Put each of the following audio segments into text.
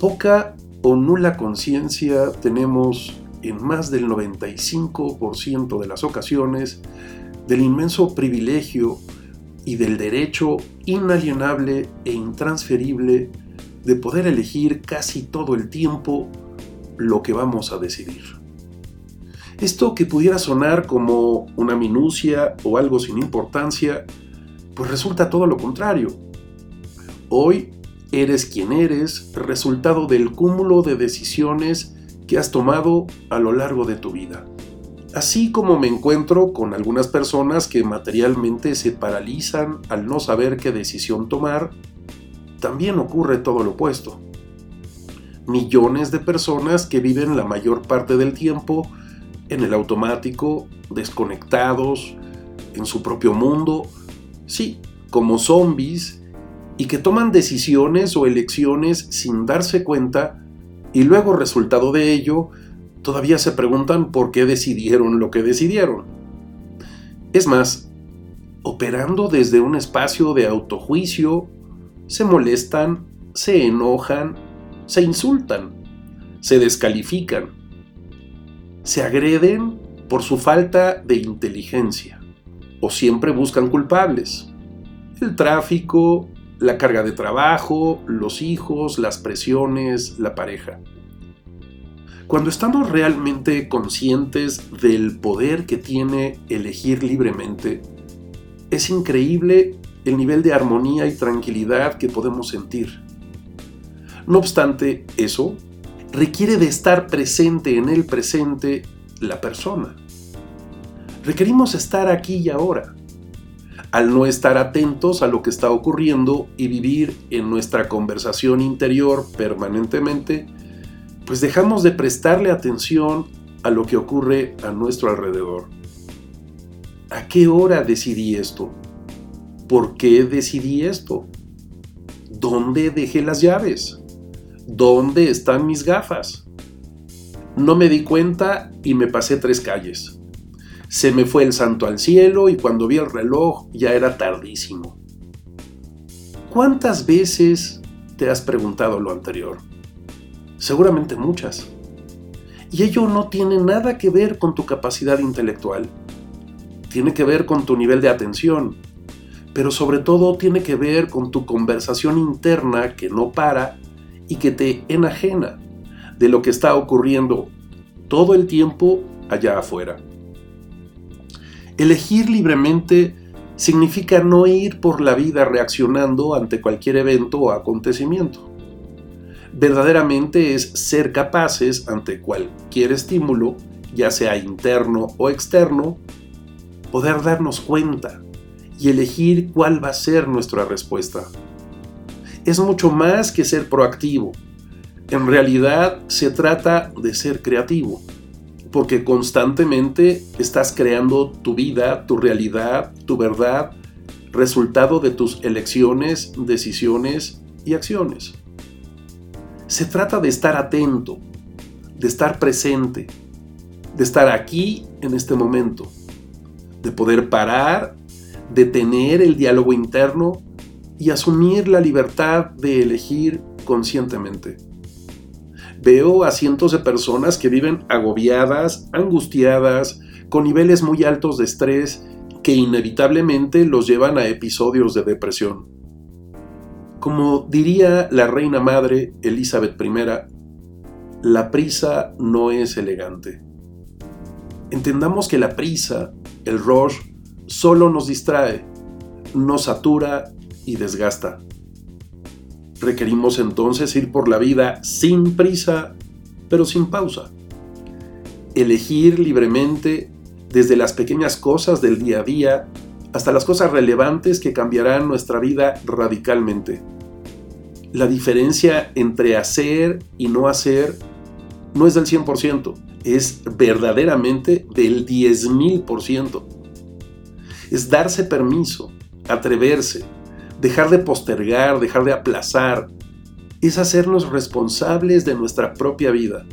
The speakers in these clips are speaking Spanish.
Poca o nula conciencia tenemos en más del 95% de las ocasiones del inmenso privilegio y del derecho inalienable e intransferible de poder elegir casi todo el tiempo lo que vamos a decidir. Esto que pudiera sonar como una minucia o algo sin importancia, pues resulta todo lo contrario. Hoy eres quien eres, resultado del cúmulo de decisiones que has tomado a lo largo de tu vida. Así como me encuentro con algunas personas que materialmente se paralizan al no saber qué decisión tomar, también ocurre todo lo opuesto. Millones de personas que viven la mayor parte del tiempo en el automático, desconectados, en su propio mundo, sí, como zombies, y que toman decisiones o elecciones sin darse cuenta y luego resultado de ello, todavía se preguntan por qué decidieron lo que decidieron. Es más, operando desde un espacio de autojuicio, se molestan, se enojan, se insultan, se descalifican, se agreden por su falta de inteligencia o siempre buscan culpables. El tráfico, la carga de trabajo, los hijos, las presiones, la pareja. Cuando estamos realmente conscientes del poder que tiene elegir libremente, es increíble el nivel de armonía y tranquilidad que podemos sentir. No obstante, eso requiere de estar presente en el presente la persona. Requerimos estar aquí y ahora. Al no estar atentos a lo que está ocurriendo y vivir en nuestra conversación interior permanentemente, pues dejamos de prestarle atención a lo que ocurre a nuestro alrededor. ¿A qué hora decidí esto? ¿Por qué decidí esto? ¿Dónde dejé las llaves? ¿Dónde están mis gafas? No me di cuenta y me pasé tres calles. Se me fue el santo al cielo y cuando vi el reloj ya era tardísimo. ¿Cuántas veces te has preguntado lo anterior? Seguramente muchas. Y ello no tiene nada que ver con tu capacidad intelectual. Tiene que ver con tu nivel de atención. Pero sobre todo tiene que ver con tu conversación interna que no para y que te enajena de lo que está ocurriendo todo el tiempo allá afuera. Elegir libremente significa no ir por la vida reaccionando ante cualquier evento o acontecimiento verdaderamente es ser capaces ante cualquier estímulo, ya sea interno o externo, poder darnos cuenta y elegir cuál va a ser nuestra respuesta. Es mucho más que ser proactivo. En realidad se trata de ser creativo, porque constantemente estás creando tu vida, tu realidad, tu verdad, resultado de tus elecciones, decisiones y acciones. Se trata de estar atento, de estar presente, de estar aquí en este momento, de poder parar, de tener el diálogo interno y asumir la libertad de elegir conscientemente. Veo a cientos de personas que viven agobiadas, angustiadas, con niveles muy altos de estrés que inevitablemente los llevan a episodios de depresión. Como diría la reina madre Elizabeth I, la prisa no es elegante. Entendamos que la prisa, el rush, solo nos distrae, nos satura y desgasta. Requerimos entonces ir por la vida sin prisa, pero sin pausa. Elegir libremente desde las pequeñas cosas del día a día hasta las cosas relevantes que cambiarán nuestra vida radicalmente. La diferencia entre hacer y no hacer no es del 100%, es verdaderamente del 10.000%. Es darse permiso, atreverse, dejar de postergar, dejar de aplazar, es hacernos responsables de nuestra propia vida,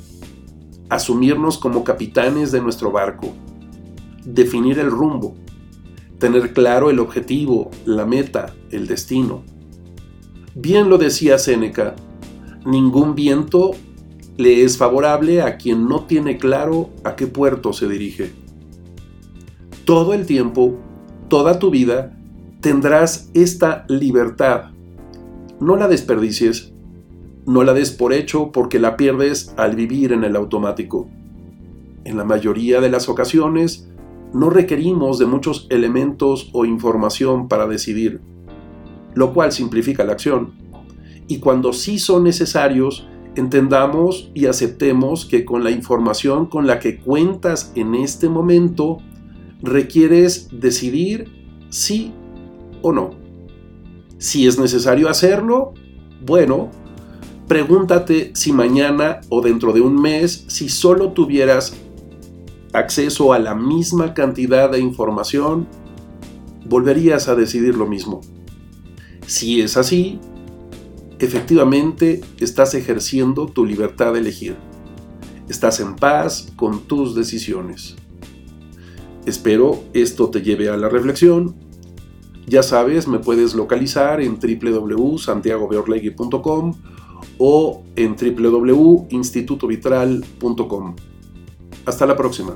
asumirnos como capitanes de nuestro barco, definir el rumbo, tener claro el objetivo, la meta, el destino. Bien lo decía Séneca, Ningún viento le es favorable a quien no tiene claro a qué puerto se dirige. Todo el tiempo, toda tu vida, tendrás esta libertad. No la desperdicies, no la des por hecho porque la pierdes al vivir en el automático. En la mayoría de las ocasiones, no requerimos de muchos elementos o información para decidir, lo cual simplifica la acción. Y cuando sí son necesarios, entendamos y aceptemos que con la información con la que cuentas en este momento, requieres decidir sí o no. Si es necesario hacerlo, bueno, pregúntate si mañana o dentro de un mes, si solo tuvieras acceso a la misma cantidad de información, volverías a decidir lo mismo. Si es así, efectivamente estás ejerciendo tu libertad de elegir. Estás en paz con tus decisiones. Espero esto te lleve a la reflexión. Ya sabes, me puedes localizar en www.santiagobeorlegui.com o en www.institutovitral.com. Hasta la próxima.